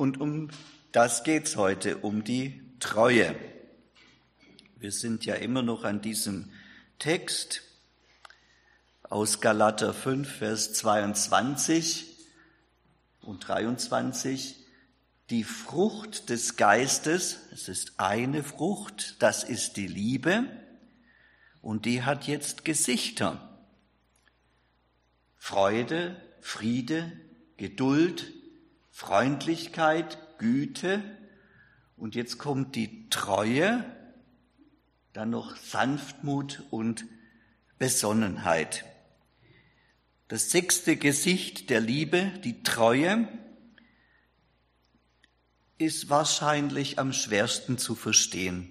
Und um das geht's heute, um die Treue. Wir sind ja immer noch an diesem Text aus Galater 5, Vers 22 und 23. Die Frucht des Geistes, es ist eine Frucht, das ist die Liebe, und die hat jetzt Gesichter. Freude, Friede, Geduld, Freundlichkeit, Güte und jetzt kommt die Treue, dann noch Sanftmut und Besonnenheit. Das sechste Gesicht der Liebe, die Treue, ist wahrscheinlich am schwersten zu verstehen.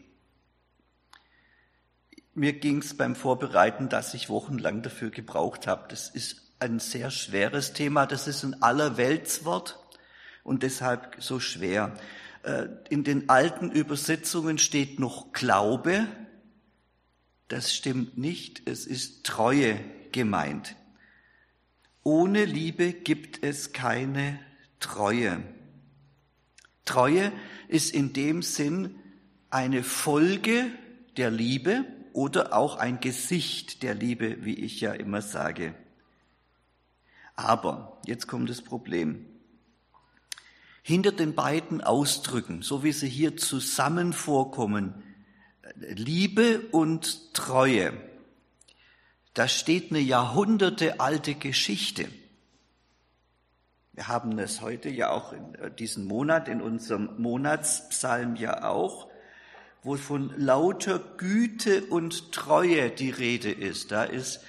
Mir ging es beim Vorbereiten, dass ich wochenlang dafür gebraucht habe. Das ist ein sehr schweres Thema. Das ist ein Allerweltswort und deshalb so schwer. Äh, in den alten Übersetzungen steht noch Glaube. Das stimmt nicht. Es ist Treue gemeint. Ohne Liebe gibt es keine Treue. Treue ist in dem Sinn eine Folge der Liebe oder auch ein Gesicht der Liebe, wie ich ja immer sage. Aber, jetzt kommt das Problem. Hinter den beiden Ausdrücken, so wie sie hier zusammen vorkommen, Liebe und Treue, da steht eine jahrhundertealte Geschichte. Wir haben es heute ja auch in äh, diesem Monat, in unserem Monatspsalm ja auch, wo von lauter Güte und Treue die Rede ist. Da ist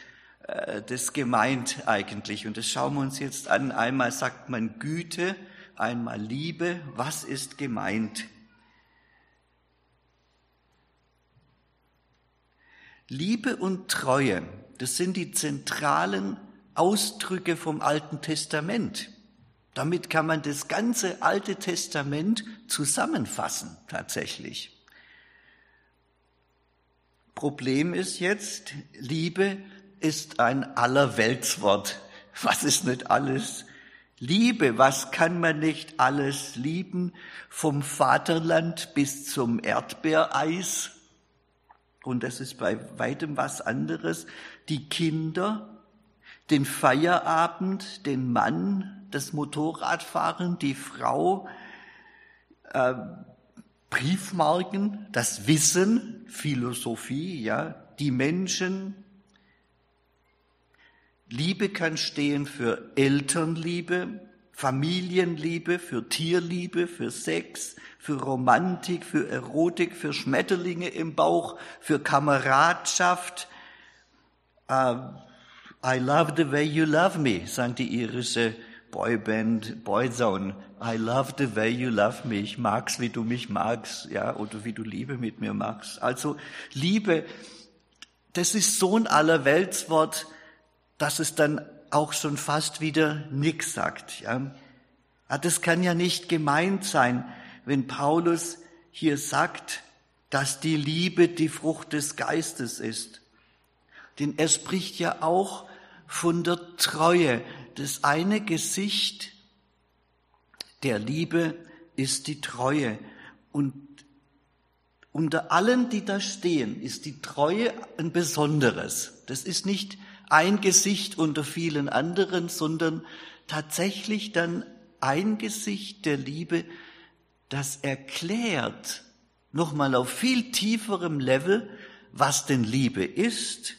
äh, das gemeint eigentlich. Und das schauen wir uns jetzt an. Einmal sagt man Güte, einmal Liebe. Was ist gemeint? Liebe und Treue, das sind die zentralen Ausdrücke vom Alten Testament. Damit kann man das ganze Alte Testament zusammenfassen, tatsächlich. Problem ist jetzt, Liebe ist ein Allerweltswort. Was ist nicht alles? Liebe, was kann man nicht alles lieben? Vom Vaterland bis zum Erdbeereis. Und das ist bei weitem was anderes. Die Kinder, den Feierabend, den Mann, das Motorradfahren, die Frau, äh, Briefmarken, das Wissen, Philosophie, ja, die Menschen, Liebe kann stehen für Elternliebe, Familienliebe, für Tierliebe, für Sex, für Romantik, für Erotik, für Schmetterlinge im Bauch, für Kameradschaft. Uh, I love the way you love me, sang die irische Boyband Boyzone. I love the way you love me. Ich mag's, wie du mich magst, ja, oder wie du Liebe mit mir magst. Also Liebe, das ist so ein Allerweltswort, dass es dann auch schon fast wieder nix sagt. Ja. Das kann ja nicht gemeint sein, wenn Paulus hier sagt, dass die Liebe die Frucht des Geistes ist. Denn er spricht ja auch von der Treue. Das eine Gesicht der Liebe ist die Treue. Und unter allen, die da stehen, ist die Treue ein besonderes. Das ist nicht ein Gesicht unter vielen anderen, sondern tatsächlich dann ein Gesicht der Liebe, das erklärt, nochmal auf viel tieferem Level, was denn Liebe ist.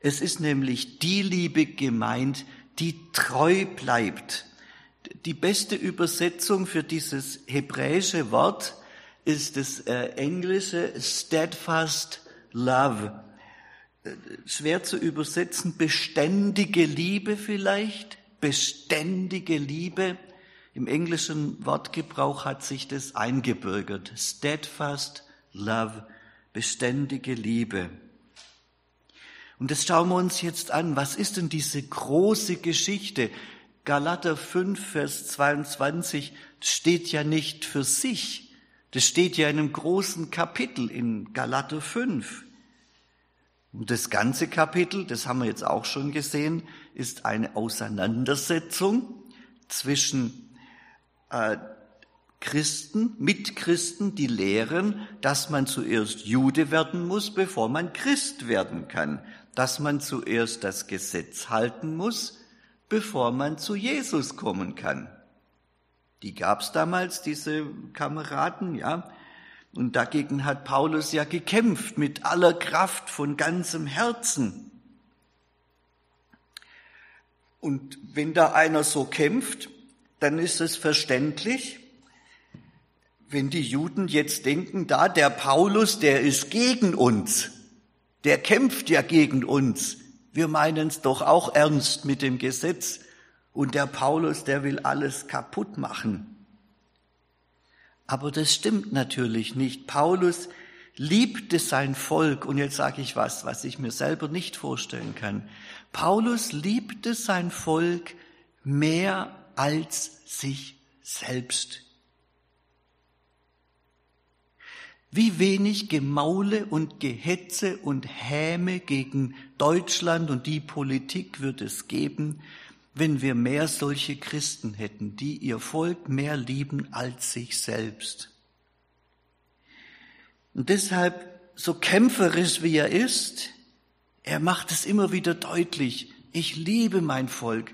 Es ist nämlich die Liebe gemeint, die treu bleibt. Die beste Übersetzung für dieses hebräische Wort ist das äh, englische steadfast love schwer zu übersetzen, beständige Liebe vielleicht, beständige Liebe. Im englischen Wortgebrauch hat sich das eingebürgert. Steadfast Love, beständige Liebe. Und das schauen wir uns jetzt an. Was ist denn diese große Geschichte? Galater 5, Vers 22 steht ja nicht für sich. Das steht ja in einem großen Kapitel in Galater 5. Und das ganze Kapitel, das haben wir jetzt auch schon gesehen, ist eine Auseinandersetzung zwischen äh, Christen, Mitchristen, die lehren, dass man zuerst Jude werden muss, bevor man Christ werden kann, dass man zuerst das Gesetz halten muss, bevor man zu Jesus kommen kann. Die gab's damals, diese Kameraden, ja. Und dagegen hat Paulus ja gekämpft mit aller Kraft von ganzem Herzen. Und wenn da einer so kämpft, dann ist es verständlich, wenn die Juden jetzt denken, da der Paulus, der ist gegen uns, der kämpft ja gegen uns, wir meinen es doch auch ernst mit dem Gesetz und der Paulus, der will alles kaputt machen. Aber das stimmt natürlich nicht. Paulus liebte sein Volk und jetzt sage ich was, was ich mir selber nicht vorstellen kann. Paulus liebte sein Volk mehr als sich selbst. Wie wenig Gemaule und Gehetze und Häme gegen Deutschland und die Politik wird es geben, wenn wir mehr solche Christen hätten, die ihr Volk mehr lieben als sich selbst. Und deshalb, so kämpferisch wie er ist, er macht es immer wieder deutlich, ich liebe mein Volk.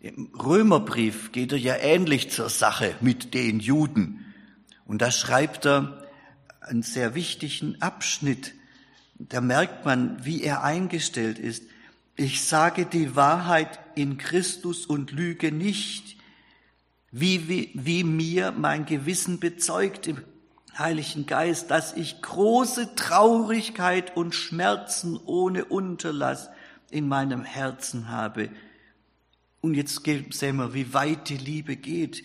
Im Römerbrief geht er ja ähnlich zur Sache mit den Juden. Und da schreibt er, einen sehr wichtigen Abschnitt. Da merkt man, wie er eingestellt ist. Ich sage die Wahrheit in Christus und lüge nicht, wie, wie, wie mir mein Gewissen bezeugt im Heiligen Geist, dass ich große Traurigkeit und Schmerzen ohne Unterlass in meinem Herzen habe. Und jetzt sehen wir, wie weit die Liebe geht.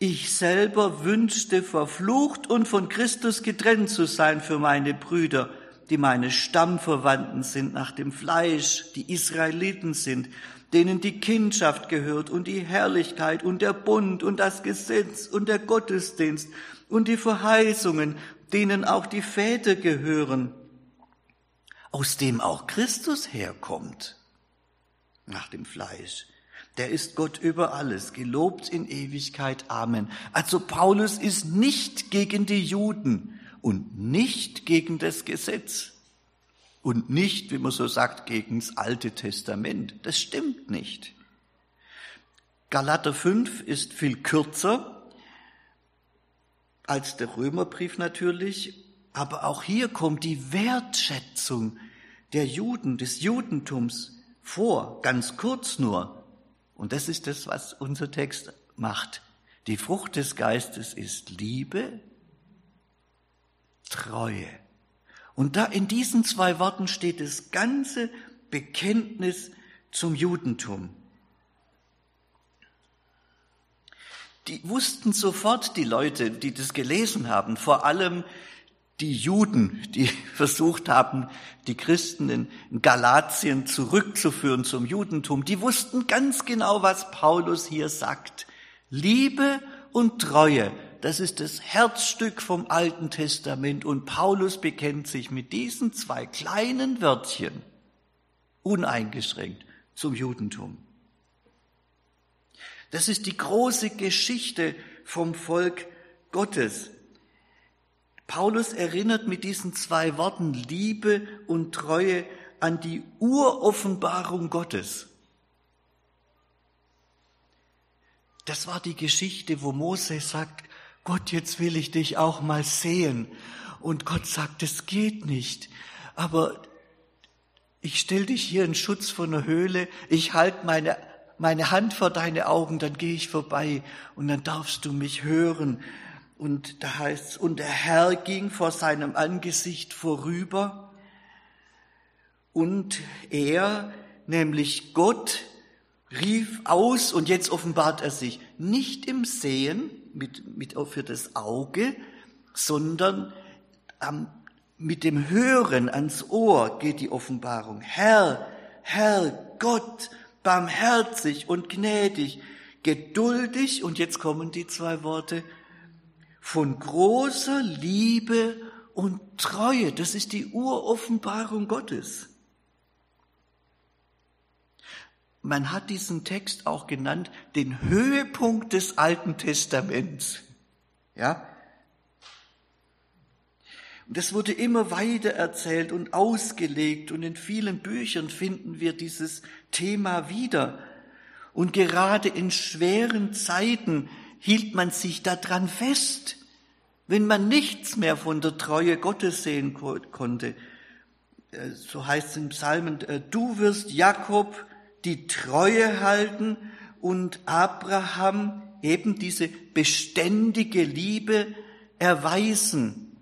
Ich selber wünschte verflucht und von Christus getrennt zu sein für meine Brüder, die meine Stammverwandten sind nach dem Fleisch, die Israeliten sind, denen die Kindschaft gehört und die Herrlichkeit und der Bund und das Gesetz und der Gottesdienst und die Verheißungen, denen auch die Väter gehören, aus dem auch Christus herkommt, nach dem Fleisch der ist Gott über alles, gelobt in Ewigkeit. Amen. Also Paulus ist nicht gegen die Juden und nicht gegen das Gesetz und nicht, wie man so sagt, gegen das Alte Testament. Das stimmt nicht. Galater 5 ist viel kürzer als der Römerbrief natürlich, aber auch hier kommt die Wertschätzung der Juden, des Judentums vor, ganz kurz nur. Und das ist das, was unser Text macht. Die Frucht des Geistes ist Liebe, Treue. Und da in diesen zwei Worten steht das ganze Bekenntnis zum Judentum. Die wussten sofort, die Leute, die das gelesen haben, vor allem die Juden, die versucht haben, die Christen in Galatien zurückzuführen zum Judentum, die wussten ganz genau, was Paulus hier sagt. Liebe und Treue, das ist das Herzstück vom Alten Testament und Paulus bekennt sich mit diesen zwei kleinen Wörtchen uneingeschränkt zum Judentum. Das ist die große Geschichte vom Volk Gottes. Paulus erinnert mit diesen zwei Worten Liebe und Treue an die Uroffenbarung Gottes. Das war die Geschichte, wo Mose sagt, Gott, jetzt will ich dich auch mal sehen. Und Gott sagt, es geht nicht. Aber ich stell dich hier in Schutz von der Höhle, ich halte meine, meine Hand vor deine Augen, dann gehe ich vorbei und dann darfst du mich hören. Und da heißt und der Herr ging vor seinem Angesicht vorüber und er, nämlich Gott, rief aus und jetzt offenbart er sich nicht im Sehen mit, mit für das Auge, sondern am, mit dem Hören ans Ohr geht die Offenbarung. Herr, Herr, Gott, barmherzig und gnädig, geduldig, und jetzt kommen die zwei Worte, von großer Liebe und Treue. Das ist die Uroffenbarung Gottes. Man hat diesen Text auch genannt, den Höhepunkt des Alten Testaments. Ja? Und das wurde immer weiter erzählt und ausgelegt und in vielen Büchern finden wir dieses Thema wieder. Und gerade in schweren Zeiten hielt man sich daran fest, wenn man nichts mehr von der Treue Gottes sehen konnte. Äh, so heißt es im Psalmen, äh, du wirst Jakob die Treue halten und Abraham eben diese beständige Liebe erweisen,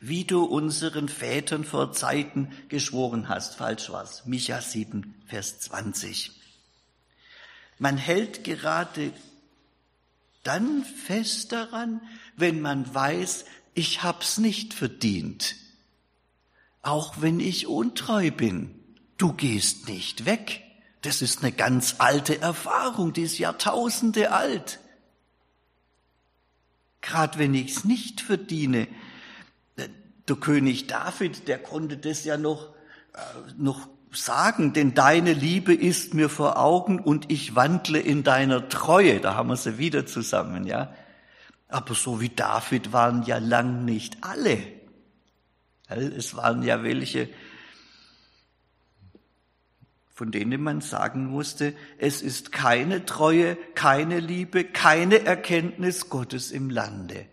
wie du unseren Vätern vor Zeiten geschworen hast. Falsch war's. Micha 7, Vers 20. Man hält gerade dann fest daran, wenn man weiß, ich hab's nicht verdient. Auch wenn ich untreu bin. Du gehst nicht weg. Das ist eine ganz alte Erfahrung, die ist Jahrtausende alt. Gerade wenn ich es nicht verdiene, äh, der König David, der konnte das ja noch, äh, noch sagen, denn deine Liebe ist mir vor Augen und ich wandle in deiner Treue. Da haben wir sie wieder zusammen, ja. Aber so wie David waren ja lang nicht alle. Es waren ja welche, von denen man sagen musste, es ist keine Treue, keine Liebe, keine Erkenntnis Gottes im Lande.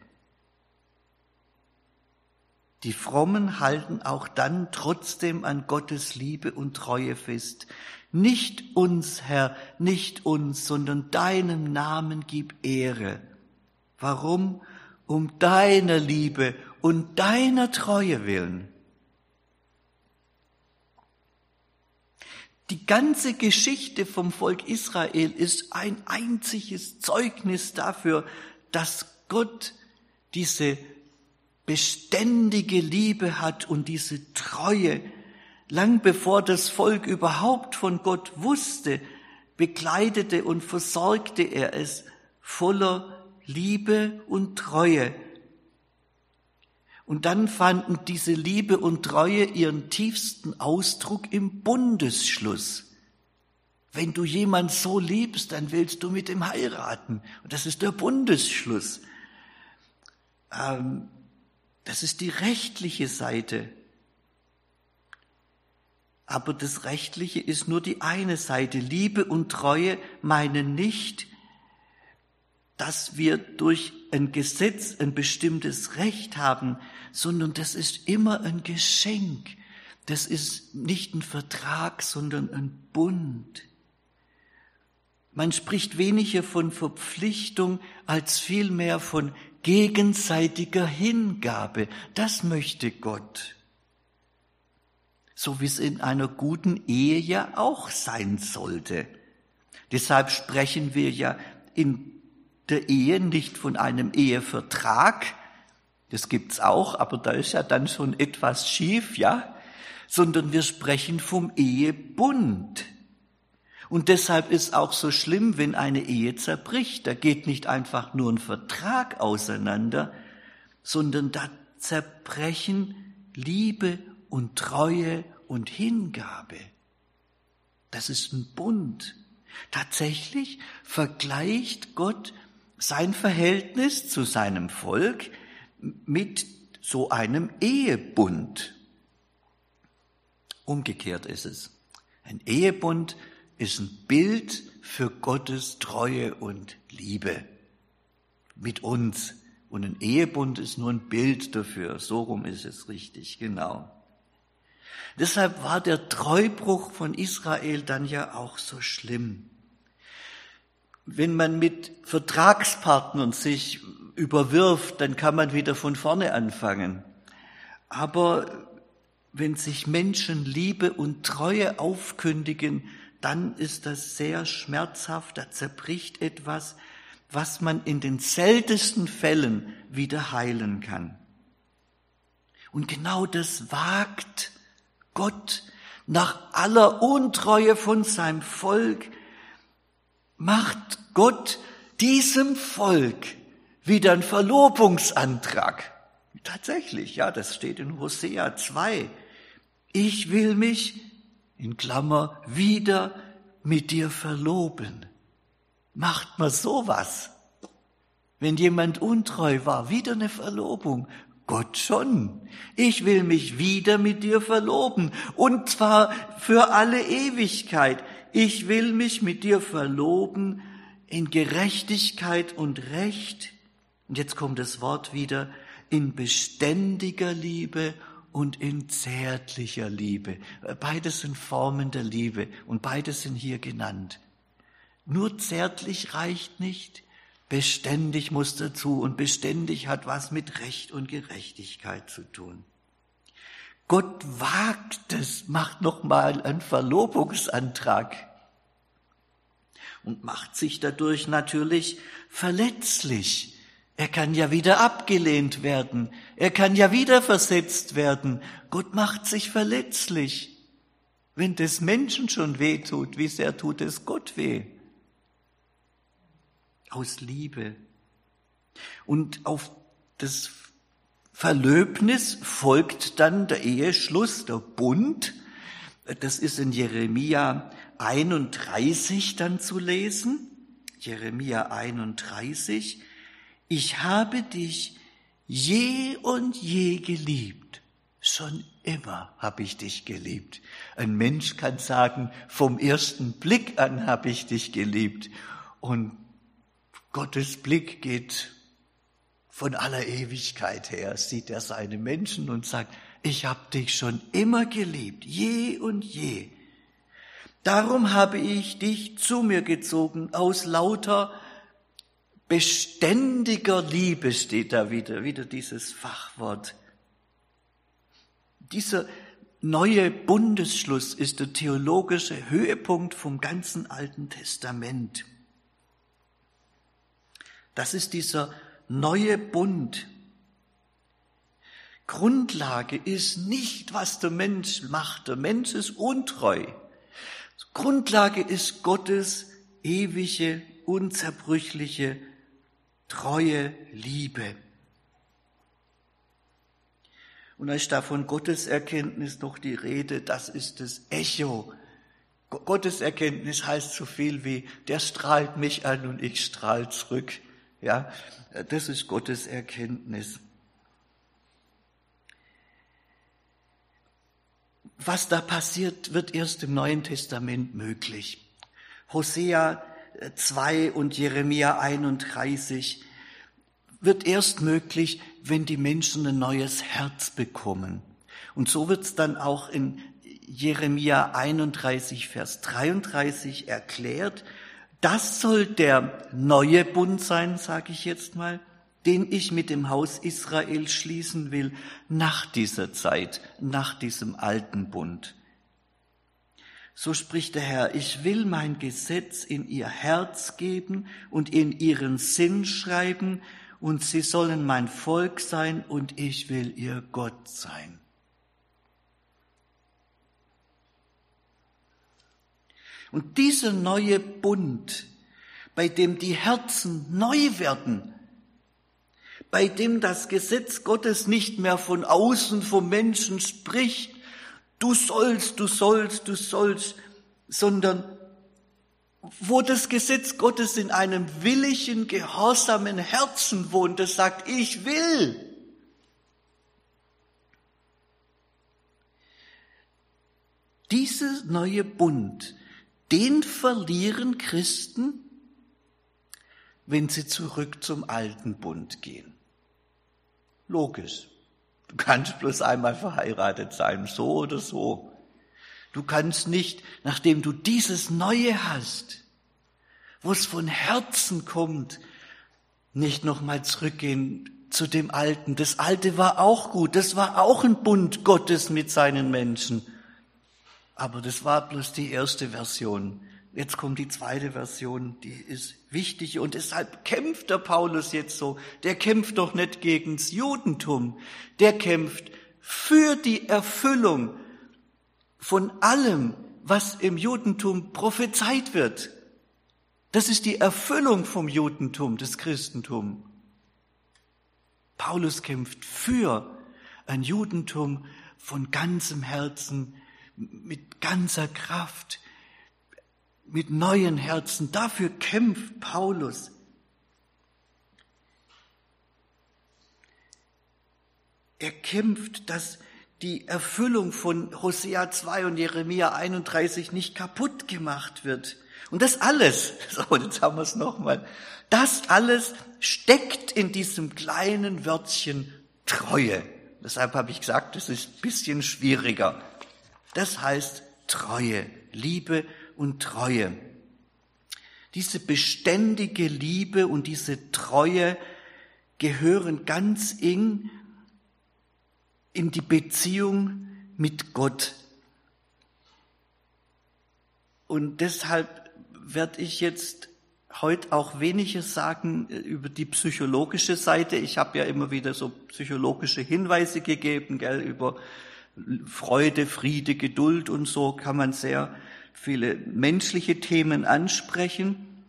Die Frommen halten auch dann trotzdem an Gottes Liebe und Treue fest. Nicht uns, Herr, nicht uns, sondern deinem Namen gib Ehre. Warum? Um deiner Liebe und deiner Treue willen. Die ganze Geschichte vom Volk Israel ist ein einziges Zeugnis dafür, dass Gott diese beständige Liebe hat und diese Treue. Lang bevor das Volk überhaupt von Gott wusste, begleitete und versorgte er es voller Liebe und Treue. Und dann fanden diese Liebe und Treue ihren tiefsten Ausdruck im Bundesschluss. Wenn du jemand so liebst, dann willst du mit ihm heiraten. Und das ist der Bundesschluss. Ähm, das ist die rechtliche Seite. Aber das Rechtliche ist nur die eine Seite. Liebe und Treue meinen nicht, dass wir durch ein Gesetz ein bestimmtes Recht haben, sondern das ist immer ein Geschenk. Das ist nicht ein Vertrag, sondern ein Bund. Man spricht weniger von Verpflichtung als vielmehr von gegenseitiger Hingabe. Das möchte Gott. So wie es in einer guten Ehe ja auch sein sollte. Deshalb sprechen wir ja in der Ehe nicht von einem Ehevertrag, das gibt's auch, aber da ist ja dann schon etwas schief, ja? Sondern wir sprechen vom Ehebund. Und deshalb ist auch so schlimm, wenn eine Ehe zerbricht. Da geht nicht einfach nur ein Vertrag auseinander, sondern da zerbrechen Liebe und Treue und Hingabe. Das ist ein Bund. Tatsächlich vergleicht Gott sein Verhältnis zu seinem Volk mit so einem Ehebund. Umgekehrt ist es. Ein Ehebund ist ein Bild für Gottes Treue und Liebe mit uns. Und ein Ehebund ist nur ein Bild dafür. So rum ist es richtig, genau. Deshalb war der Treubruch von Israel dann ja auch so schlimm. Wenn man mit Vertragspartnern sich überwirft, dann kann man wieder von vorne anfangen. Aber wenn sich Menschen Liebe und Treue aufkündigen, dann ist das sehr schmerzhaft, da zerbricht etwas, was man in den seltensten Fällen wieder heilen kann. Und genau das wagt Gott nach aller Untreue von seinem Volk, macht Gott diesem Volk wieder ein Verlobungsantrag. Tatsächlich, ja, das steht in Hosea 2. Ich will mich, in Klammer, wieder mit dir verloben. Macht man sowas? Wenn jemand untreu war, wieder eine Verlobung. Gott schon. Ich will mich wieder mit dir verloben. Und zwar für alle Ewigkeit. Ich will mich mit dir verloben in Gerechtigkeit und Recht. Und jetzt kommt das Wort wieder in beständiger Liebe und in zärtlicher Liebe. Beides sind Formen der Liebe und beides sind hier genannt. Nur zärtlich reicht nicht, beständig muss dazu und beständig hat was mit Recht und Gerechtigkeit zu tun. Gott wagt es, macht nochmal einen Verlobungsantrag und macht sich dadurch natürlich verletzlich. Er kann ja wieder abgelehnt werden. Er kann ja wieder versetzt werden. Gott macht sich verletzlich. Wenn des Menschen schon weh tut, wie sehr tut es Gott weh? Aus Liebe. Und auf das Verlöbnis folgt dann der Eheschluss, der Bund. Das ist in Jeremia 31 dann zu lesen. Jeremia 31. Ich habe dich je und je geliebt. Schon immer habe ich dich geliebt. Ein Mensch kann sagen, vom ersten Blick an habe ich dich geliebt. Und Gottes Blick geht von aller Ewigkeit her, sieht er seine Menschen und sagt, ich habe dich schon immer geliebt, je und je. Darum habe ich dich zu mir gezogen aus lauter beständiger Liebe steht da wieder, wieder dieses Fachwort. Dieser neue Bundesschluss ist der theologische Höhepunkt vom ganzen Alten Testament. Das ist dieser neue Bund. Grundlage ist nicht, was der Mensch macht. Der Mensch ist untreu. Grundlage ist Gottes ewige, unzerbrüchliche, treue Liebe. Und ist da von Gotteserkenntnis noch die Rede, das ist das Echo. Gotteserkenntnis heißt so viel wie, der strahlt mich an und ich strahl zurück. Ja, das ist Gotteserkenntnis. Was da passiert, wird erst im Neuen Testament möglich. Hosea 2 und Jeremia 31 wird erst möglich, wenn die Menschen ein neues Herz bekommen. Und so wird es dann auch in Jeremia 31, Vers 33 erklärt. Das soll der neue Bund sein, sage ich jetzt mal, den ich mit dem Haus Israel schließen will nach dieser Zeit, nach diesem alten Bund. So spricht der Herr, ich will mein Gesetz in ihr Herz geben und in ihren Sinn schreiben, und sie sollen mein Volk sein, und ich will ihr Gott sein. Und dieser neue Bund, bei dem die Herzen neu werden, bei dem das Gesetz Gottes nicht mehr von außen vom Menschen spricht, du sollst, du sollst, du sollst, sondern wo das Gesetz Gottes in einem willigen, gehorsamen Herzen wohnt, das sagt, ich will. Dieser neue Bund, den verlieren Christen, wenn sie zurück zum alten Bund gehen. Logisch. Du kannst bloß einmal verheiratet sein, so oder so. Du kannst nicht, nachdem du dieses Neue hast, wo es von Herzen kommt, nicht nochmal zurückgehen zu dem Alten. Das Alte war auch gut, das war auch ein Bund Gottes mit seinen Menschen. Aber das war bloß die erste Version. Jetzt kommt die zweite Version, die ist wichtig und deshalb kämpft der Paulus jetzt so. Der kämpft doch nicht gegens Judentum, der kämpft für die Erfüllung von allem, was im Judentum prophezeit wird. Das ist die Erfüllung vom Judentum, des Christentum. Paulus kämpft für ein Judentum von ganzem Herzen, mit ganzer Kraft, mit neuen Herzen. Dafür kämpft Paulus. Er kämpft, dass die Erfüllung von Hosea 2 und Jeremia 31 nicht kaputt gemacht wird. Und das alles, so jetzt haben wir es nochmal, das alles steckt in diesem kleinen Wörtchen Treue. Deshalb habe ich gesagt, es ist ein bisschen schwieriger. Das heißt Treue, Liebe und Treue. Diese beständige Liebe und diese Treue gehören ganz eng in die Beziehung mit Gott. Und deshalb werde ich jetzt heute auch weniger sagen über die psychologische Seite. Ich habe ja immer wieder so psychologische Hinweise gegeben, gell, über Freude, Friede, Geduld und so kann man sehr viele menschliche Themen ansprechen.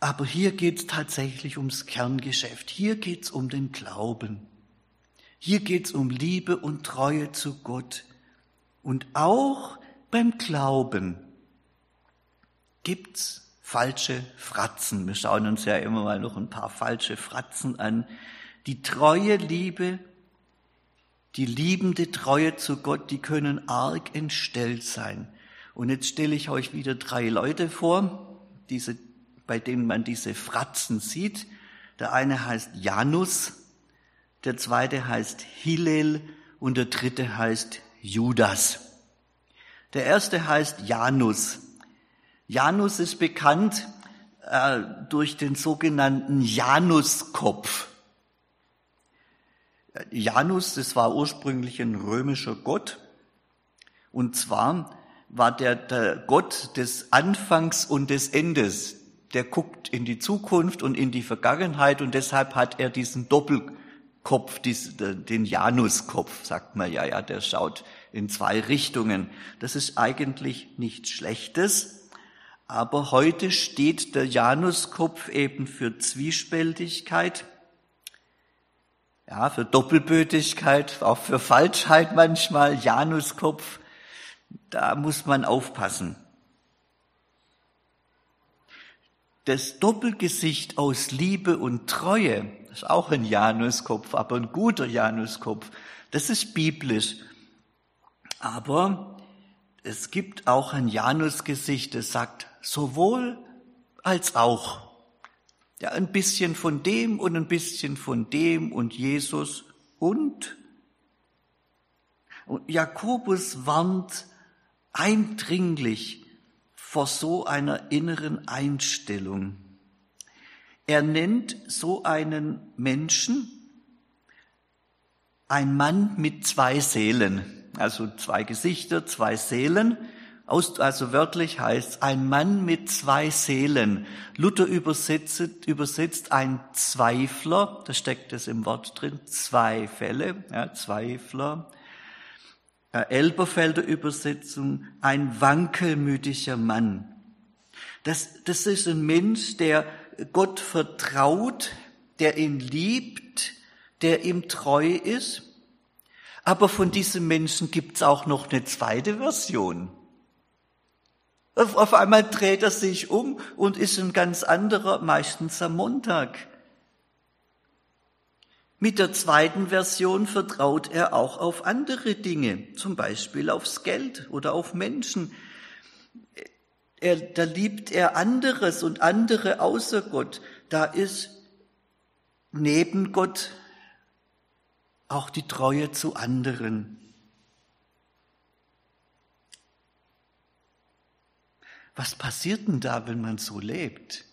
Aber hier geht es tatsächlich ums Kerngeschäft. Hier geht es um den Glauben. Hier geht es um Liebe und Treue zu Gott. Und auch beim Glauben gibt's falsche Fratzen. Wir schauen uns ja immer mal noch ein paar falsche Fratzen an. Die treue Liebe, die liebende Treue zu Gott, die können arg entstellt sein. Und jetzt stelle ich euch wieder drei Leute vor, diese, bei denen man diese Fratzen sieht. Der eine heißt Janus, der zweite heißt Hillel und der dritte heißt Judas. Der erste heißt Janus. Janus ist bekannt äh, durch den sogenannten Januskopf. Janus, das war ursprünglich ein römischer Gott. Und zwar war der, der Gott des Anfangs und des Endes. Der guckt in die Zukunft und in die Vergangenheit und deshalb hat er diesen Doppelkopf, den Januskopf, sagt man ja, ja, der schaut in zwei Richtungen. Das ist eigentlich nichts Schlechtes, aber heute steht der Januskopf eben für Zwiespältigkeit, ja, für Doppelbötigkeit, auch für Falschheit manchmal, Januskopf. Da muss man aufpassen. Das Doppelgesicht aus Liebe und Treue, das ist auch ein Januskopf, aber ein guter Januskopf, das ist biblisch. Aber es gibt auch ein Janusgesicht, das sagt, sowohl als auch. Ja, ein bisschen von dem und ein bisschen von dem und Jesus und. Und Jakobus warnt eindringlich vor so einer inneren Einstellung. Er nennt so einen Menschen ein Mann mit zwei Seelen, also zwei Gesichter, zwei Seelen also wörtlich heißt ein Mann mit zwei Seelen. Luther übersetzt, übersetzt ein Zweifler, da steckt es im Wort drin, zwei Fälle, ja, Zweifler. Elberfelder Übersetzung, ein wankelmütiger Mann. Das, das ist ein Mensch, der Gott vertraut, der ihn liebt, der ihm treu ist. Aber von diesem Menschen gibt's auch noch eine zweite Version. Auf einmal dreht er sich um und ist ein ganz anderer, meistens am Montag. Mit der zweiten Version vertraut er auch auf andere Dinge, zum Beispiel aufs Geld oder auf Menschen. Er, da liebt er anderes und andere außer Gott. Da ist neben Gott auch die Treue zu anderen. Was passiert denn da, wenn man so lebt?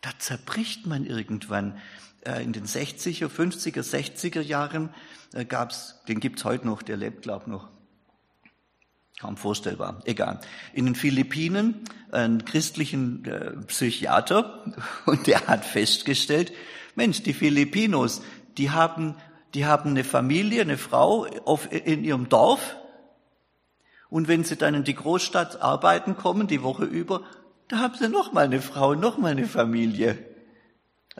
Da zerbricht man irgendwann. Äh, in den 60er, 50er, 60er Jahren äh, gab's, den gibt's heute noch, der lebt, glaub noch. Kaum vorstellbar, egal. In den Philippinen einen christlichen äh, Psychiater und der hat festgestellt, Mensch, die Filipinos, die haben, die haben eine Familie, eine Frau auf, in ihrem Dorf, und wenn sie dann in die Großstadt arbeiten kommen, die Woche über, da haben sie noch mal eine Frau, noch mal eine Familie.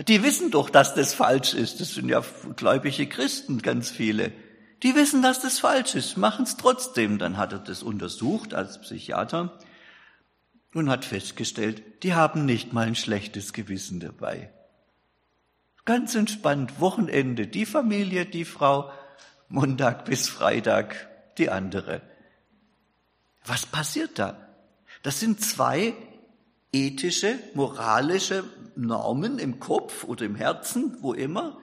Die wissen doch, dass das falsch ist. Das sind ja gläubige Christen, ganz viele. Die wissen, dass das falsch ist, machen es trotzdem. Dann hat er das untersucht als Psychiater. und hat festgestellt, die haben nicht mal ein schlechtes Gewissen dabei. Ganz entspannt, Wochenende, die Familie, die Frau, Montag bis Freitag die andere. Was passiert da? Das sind zwei ethische, moralische Normen im Kopf oder im Herzen, wo immer.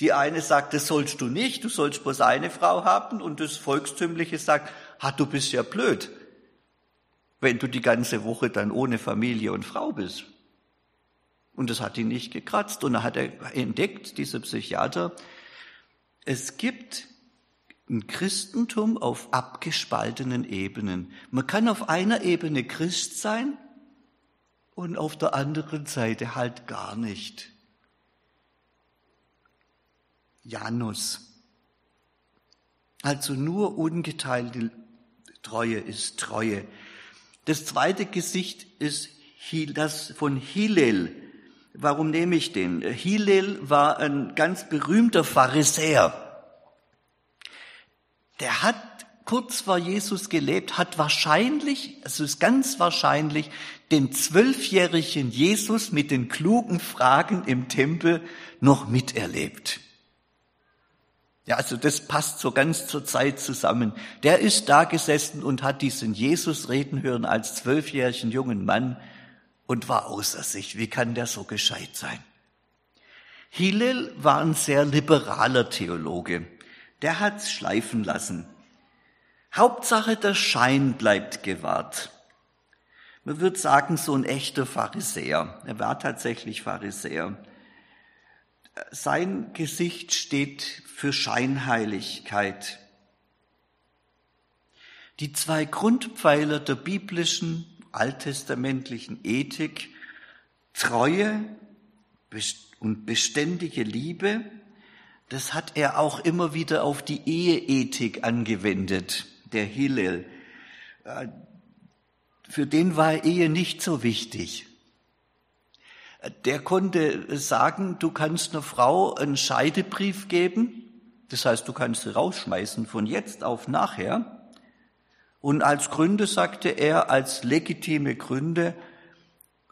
Die eine sagt, das sollst du nicht, du sollst bloß eine Frau haben und das Volkstümliche sagt, ha, du bist ja blöd wenn du die ganze Woche dann ohne Familie und Frau bist. Und das hat ihn nicht gekratzt. Und dann hat er entdeckt, dieser Psychiater, es gibt ein Christentum auf abgespaltenen Ebenen. Man kann auf einer Ebene Christ sein und auf der anderen Seite halt gar nicht. Janus. Also nur ungeteilte Treue ist Treue. Das zweite Gesicht ist das von Hillel. Warum nehme ich den? Hillel war ein ganz berühmter Pharisäer. Der hat kurz vor Jesus gelebt, hat wahrscheinlich, es ist ganz wahrscheinlich, den zwölfjährigen Jesus mit den klugen Fragen im Tempel noch miterlebt. Ja, also das passt so ganz zur Zeit zusammen. Der ist da gesessen und hat diesen Jesus reden hören als zwölfjährigen jungen Mann und war außer sich. Wie kann der so gescheit sein? Hillel war ein sehr liberaler Theologe. Der hat's schleifen lassen. Hauptsache der Schein bleibt gewahrt. Man würde sagen, so ein echter Pharisäer. Er war tatsächlich Pharisäer. Sein Gesicht steht für Scheinheiligkeit. Die zwei Grundpfeiler der biblischen alttestamentlichen Ethik, Treue und beständige Liebe, das hat er auch immer wieder auf die Eheethik angewendet, der Hillel. Äh, für den war Ehe nicht so wichtig der konnte sagen, du kannst einer Frau einen Scheidebrief geben, das heißt, du kannst sie rausschmeißen von jetzt auf nachher. Und als Gründe sagte er, als legitime Gründe,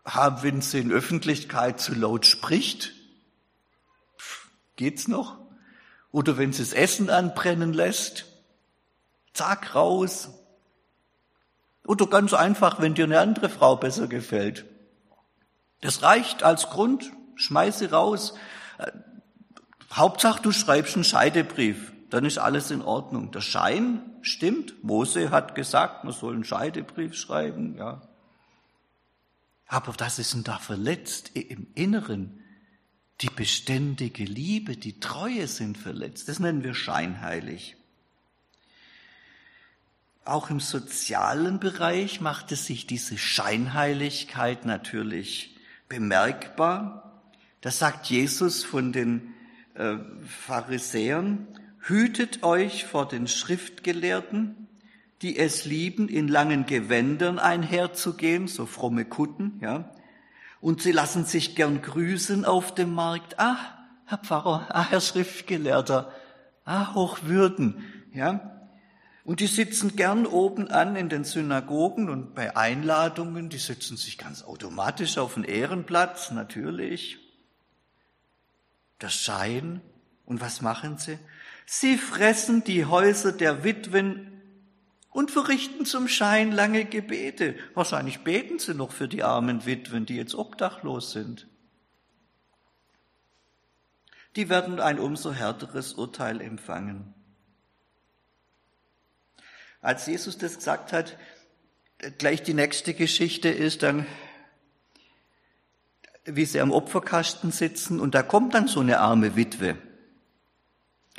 wenn sie in Öffentlichkeit zu laut spricht, geht's noch? Oder wenn sie das Essen anbrennen lässt, zack, raus. Oder ganz einfach, wenn dir eine andere Frau besser gefällt. Das reicht als Grund, schmeiße raus. Äh, Hauptsache, du schreibst einen Scheidebrief, dann ist alles in Ordnung. Der Schein stimmt. Mose hat gesagt, man soll einen Scheidebrief schreiben, ja. Aber was ist denn da verletzt im Inneren? Die beständige Liebe, die Treue sind verletzt. Das nennen wir scheinheilig. Auch im sozialen Bereich machte sich diese Scheinheiligkeit natürlich bemerkbar. Das sagt Jesus von den äh, Pharisäern. Hütet euch vor den Schriftgelehrten, die es lieben, in langen Gewändern einherzugehen, so fromme Kutten, ja. Und sie lassen sich gern grüßen auf dem Markt. Ah, Herr Pfarrer, ah, Herr Schriftgelehrter, ah, Hochwürden, ja. Und die sitzen gern oben an in den Synagogen und bei Einladungen, die setzen sich ganz automatisch auf den Ehrenplatz, natürlich. Das Schein. Und was machen sie? Sie fressen die Häuser der Witwen und verrichten zum Schein lange Gebete. Wahrscheinlich beten sie noch für die armen Witwen, die jetzt obdachlos sind. Die werden ein umso härteres Urteil empfangen. Als Jesus das gesagt hat, gleich die nächste Geschichte ist dann, wie sie am Opferkasten sitzen und da kommt dann so eine arme Witwe.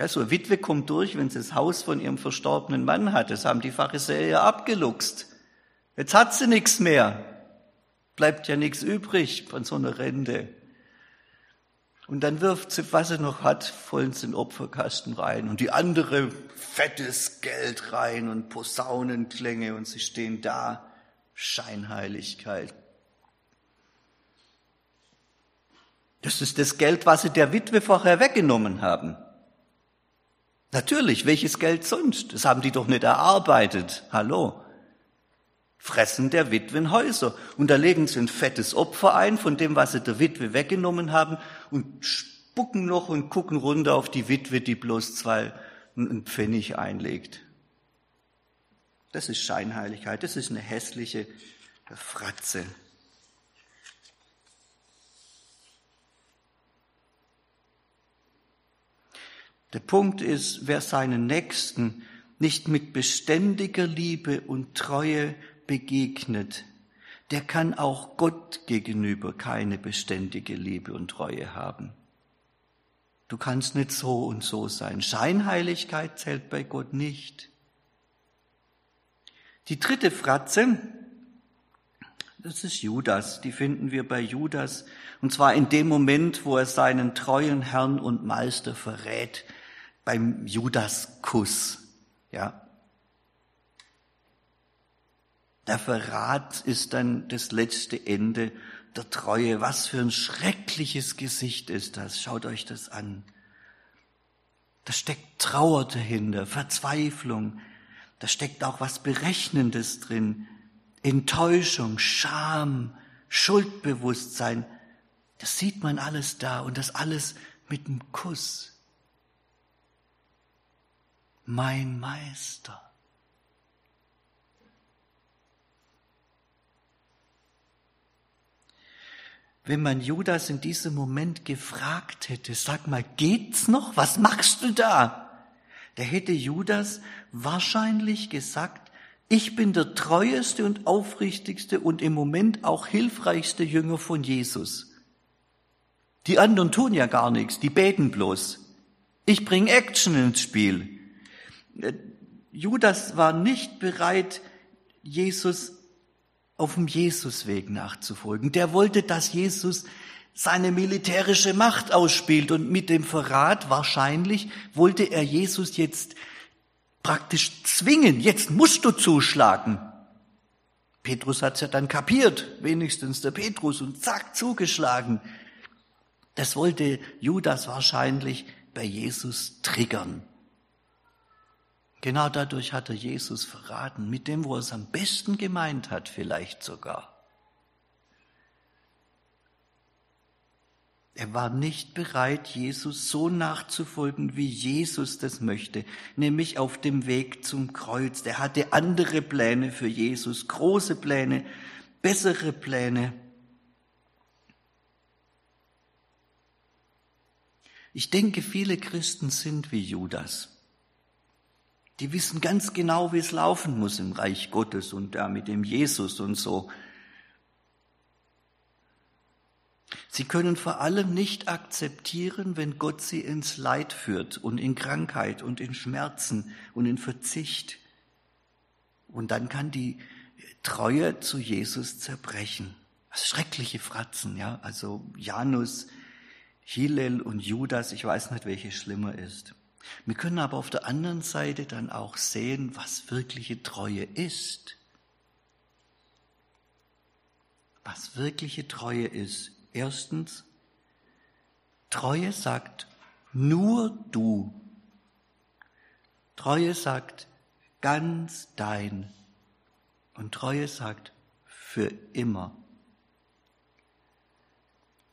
Also eine Witwe kommt durch, wenn sie das Haus von ihrem verstorbenen Mann hat. Das haben die Pharisäer abgeluchst. Jetzt hat sie nichts mehr. Bleibt ja nichts übrig von so einer Rente. Und dann wirft sie, was sie noch hat, voll in den Opferkasten rein. Und die andere fettes Geld rein und Posaunenklänge und sie stehen da. Scheinheiligkeit. Das ist das Geld, was sie der Witwe vorher weggenommen haben. Natürlich, welches Geld sonst? Das haben die doch nicht erarbeitet. Hallo. Fressen der Witwen Häuser. Und da legen sie ein fettes Opfer ein von dem, was sie der Witwe weggenommen haben und spucken noch und gucken runter auf die Witwe, die bloß zwei einen Pfennig einlegt. Das ist Scheinheiligkeit, das ist eine hässliche Fratze. Der Punkt ist, wer seinen Nächsten nicht mit beständiger Liebe und Treue begegnet, der kann auch Gott gegenüber keine beständige Liebe und Treue haben. Du kannst nicht so und so sein. Scheinheiligkeit zählt bei Gott nicht. Die dritte Fratze, das ist Judas, die finden wir bei Judas, und zwar in dem Moment, wo er seinen treuen Herrn und Meister verrät, beim Judaskuss, ja. Der Verrat ist dann das letzte Ende der Treue. Was für ein schreckliches Gesicht ist das. Schaut euch das an. Da steckt Trauer dahinter, Verzweiflung. Da steckt auch was Berechnendes drin. Enttäuschung, Scham, Schuldbewusstsein. Das sieht man alles da und das alles mit einem Kuss mein Meister. Wenn man Judas in diesem Moment gefragt hätte, sag mal, geht's noch? Was machst du da? Da hätte Judas wahrscheinlich gesagt, ich bin der treueste und aufrichtigste und im Moment auch hilfreichste Jünger von Jesus. Die anderen tun ja gar nichts, die beten bloß. Ich bring Action ins Spiel. Judas war nicht bereit, Jesus auf dem Jesusweg nachzufolgen. Der wollte, dass Jesus seine militärische Macht ausspielt und mit dem Verrat wahrscheinlich wollte er Jesus jetzt praktisch zwingen. Jetzt musst du zuschlagen. Petrus hat's ja dann kapiert, wenigstens der Petrus und zack zugeschlagen. Das wollte Judas wahrscheinlich bei Jesus triggern. Genau dadurch hat er Jesus verraten, mit dem, wo er es am besten gemeint hat, vielleicht sogar. Er war nicht bereit, Jesus so nachzufolgen, wie Jesus das möchte, nämlich auf dem Weg zum Kreuz. Er hatte andere Pläne für Jesus, große Pläne, bessere Pläne. Ich denke, viele Christen sind wie Judas. Die wissen ganz genau, wie es laufen muss im Reich Gottes und da mit dem Jesus und so. Sie können vor allem nicht akzeptieren, wenn Gott sie ins Leid führt und in Krankheit und in Schmerzen und in Verzicht. Und dann kann die Treue zu Jesus zerbrechen. Das schreckliche Fratzen, ja. Also Janus, Hillel und Judas, ich weiß nicht, welche schlimmer ist. Wir können aber auf der anderen Seite dann auch sehen, was wirkliche Treue ist. Was wirkliche Treue ist. Erstens, Treue sagt nur du. Treue sagt ganz dein. Und Treue sagt für immer.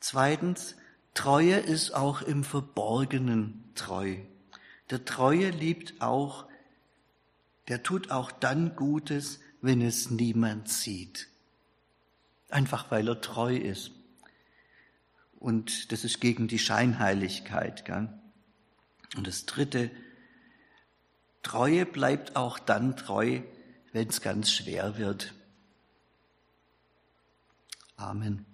Zweitens, Treue ist auch im Verborgenen treu. Der Treue liebt auch, der tut auch dann Gutes, wenn es niemand sieht. Einfach weil er treu ist. Und das ist gegen die Scheinheiligkeit. Gell? Und das Dritte, Treue bleibt auch dann treu, wenn es ganz schwer wird. Amen.